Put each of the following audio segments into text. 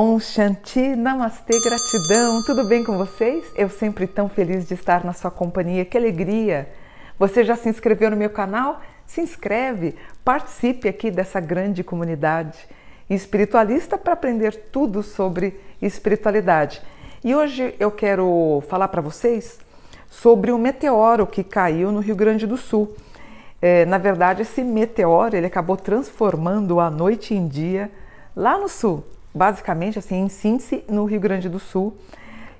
Om Shanti, Namastê, gratidão, tudo bem com vocês? Eu sempre tão feliz de estar na sua companhia, que alegria! Você já se inscreveu no meu canal? Se inscreve, participe aqui dessa grande comunidade espiritualista para aprender tudo sobre espiritualidade. E hoje eu quero falar para vocês sobre um meteoro que caiu no Rio Grande do Sul. É, na verdade, esse meteoro ele acabou transformando a noite em dia lá no sul, basicamente assim em síntese no Rio Grande do Sul.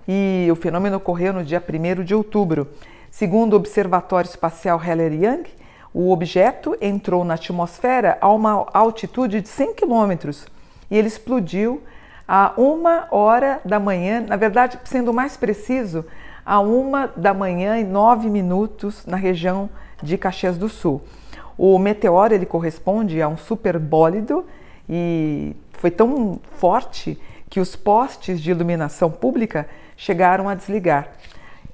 E o fenômeno ocorreu no dia 1 de outubro. Segundo o Observatório Espacial Heller-Young, o objeto entrou na atmosfera a uma altitude de 100 quilômetros e ele explodiu a uma hora da manhã, na verdade, sendo mais preciso, a uma da manhã e nove minutos na região de Caxias do Sul. O meteoro ele corresponde a um superbólido e foi tão forte que os postes de iluminação pública chegaram a desligar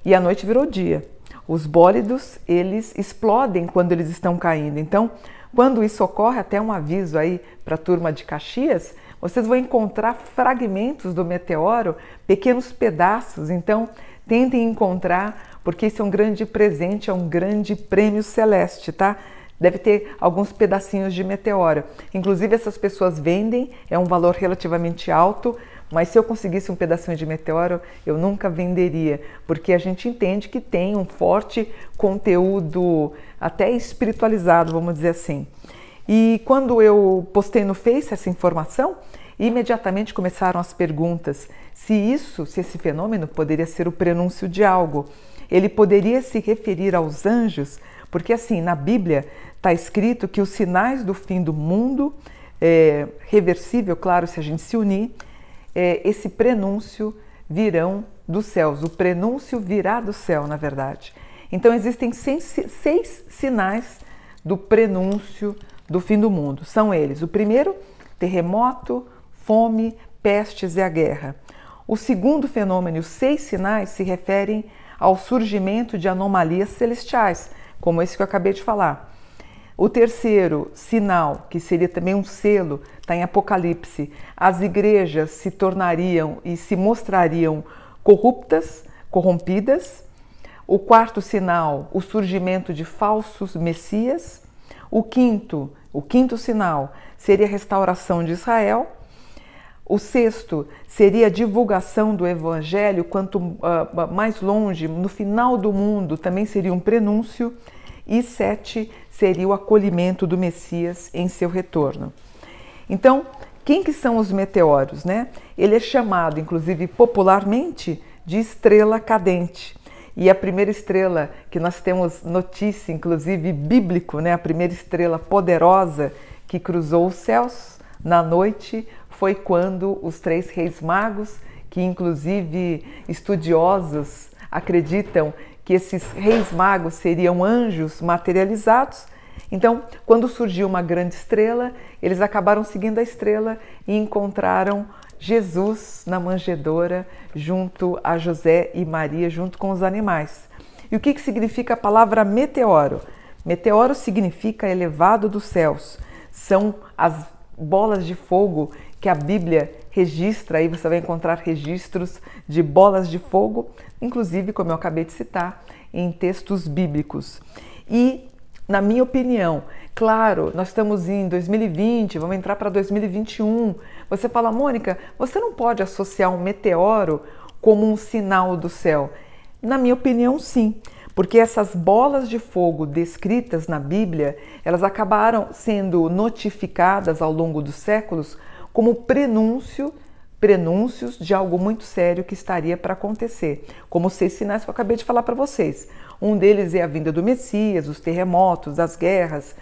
e a noite virou dia. Os bólidos eles explodem quando eles estão caindo. Então, quando isso ocorre, até um aviso aí para a turma de Caxias, vocês vão encontrar fragmentos do meteoro, pequenos pedaços. Então, tentem encontrar, porque isso é um grande presente, é um grande prêmio celeste, tá? Deve ter alguns pedacinhos de meteoro. Inclusive, essas pessoas vendem, é um valor relativamente alto, mas se eu conseguisse um pedacinho de meteoro, eu nunca venderia, porque a gente entende que tem um forte conteúdo até espiritualizado, vamos dizer assim. E quando eu postei no Face essa informação, imediatamente começaram as perguntas se isso, se esse fenômeno poderia ser o prenúncio de algo. Ele poderia se referir aos anjos, porque assim, na Bíblia está escrito que os sinais do fim do mundo, é, reversível, claro, se a gente se unir, é, esse prenúncio virão dos céus. O prenúncio virá do céu, na verdade. Então existem seis, seis sinais do prenúncio do fim do mundo. São eles: o primeiro, terremoto, fome, pestes e a guerra. O segundo fenômeno, os seis sinais, se referem ao surgimento de anomalias celestiais, como esse que eu acabei de falar. O terceiro sinal, que seria também um selo, está em Apocalipse: as igrejas se tornariam e se mostrariam corruptas, corrompidas. O quarto sinal, o surgimento de falsos messias. O quinto, o quinto sinal, seria a restauração de Israel. O sexto seria a divulgação do evangelho, quanto uh, mais longe, no final do mundo, também seria um prenúncio. E sete seria o acolhimento do Messias em seu retorno. Então, quem que são os meteoros, né? Ele é chamado, inclusive popularmente, de estrela cadente. E a primeira estrela que nós temos notícia, inclusive bíblico, né? A primeira estrela poderosa que cruzou os céus na noite foi quando os três reis magos, que inclusive estudiosos acreditam que esses reis magos seriam anjos materializados. Então, quando surgiu uma grande estrela, eles acabaram seguindo a estrela e encontraram Jesus na manjedoura junto a José e Maria, junto com os animais. E o que, significa a palavra meteoro? Meteoro significa elevado dos céus. São as bolas de fogo que a Bíblia registra, aí você vai encontrar registros de bolas de fogo, inclusive, como eu acabei de citar, em textos bíblicos. E, na minha opinião, claro, nós estamos em 2020, vamos entrar para 2021. Você fala, Mônica, você não pode associar um meteoro como um sinal do céu. Na minha opinião, sim porque essas bolas de fogo descritas na Bíblia, elas acabaram sendo notificadas ao longo dos séculos como prenúncio, prenúncios de algo muito sério que estaria para acontecer, como os seis sinais que eu acabei de falar para vocês. Um deles é a vinda do Messias, os terremotos, as guerras,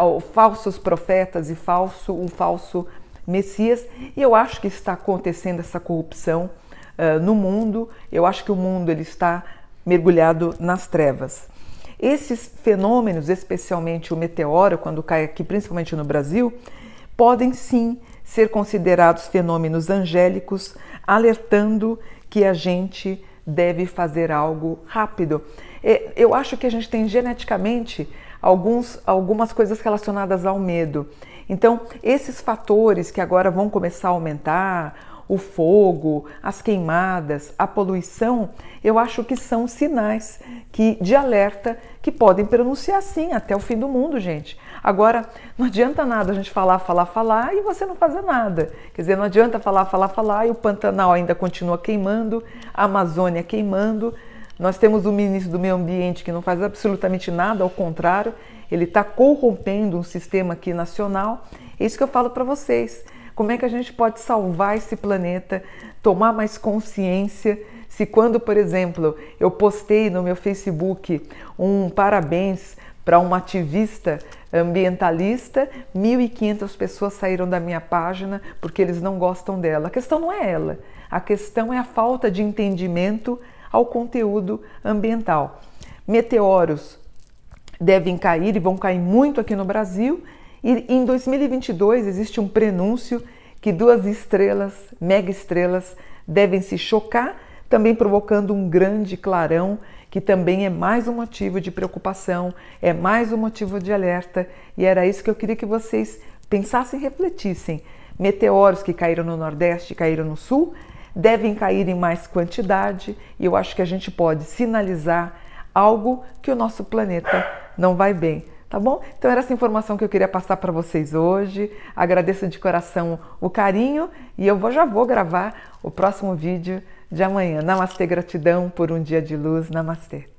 uh, falsos profetas e falso, um falso Messias. E eu acho que está acontecendo essa corrupção uh, no mundo. Eu acho que o mundo ele está mergulhado nas trevas. Esses fenômenos, especialmente o meteoro, quando cai aqui, principalmente no Brasil, podem sim ser considerados fenômenos angélicos, alertando que a gente deve fazer algo rápido. É, eu acho que a gente tem geneticamente alguns, algumas coisas relacionadas ao medo. Então, esses fatores que agora vão começar a aumentar, o fogo, as queimadas, a poluição, eu acho que são sinais que, de alerta que podem pronunciar sim até o fim do mundo, gente. Agora, não adianta nada a gente falar, falar, falar e você não fazer nada. Quer dizer, não adianta falar, falar, falar e o Pantanal ainda continua queimando, a Amazônia queimando. Nós temos o ministro do Meio Ambiente que não faz absolutamente nada, ao contrário, ele está corrompendo um sistema aqui nacional. É isso que eu falo para vocês. Como é que a gente pode salvar esse planeta, tomar mais consciência? Se quando, por exemplo, eu postei no meu Facebook um parabéns para uma ativista ambientalista, 1.500 pessoas saíram da minha página porque eles não gostam dela. A questão não é ela, a questão é a falta de entendimento ao conteúdo ambiental. Meteoros devem cair e vão cair muito aqui no Brasil. E em 2022 existe um prenúncio que duas estrelas, mega estrelas, devem se chocar, também provocando um grande clarão, que também é mais um motivo de preocupação, é mais um motivo de alerta, e era isso que eu queria que vocês pensassem e refletissem. Meteoros que caíram no Nordeste, caíram no Sul, devem cair em mais quantidade, e eu acho que a gente pode sinalizar algo que o nosso planeta não vai bem. Tá bom? Então era essa informação que eu queria passar para vocês hoje. Agradeço de coração o carinho e eu já vou gravar o próximo vídeo de amanhã. Namastê, gratidão por um dia de luz. Namastê.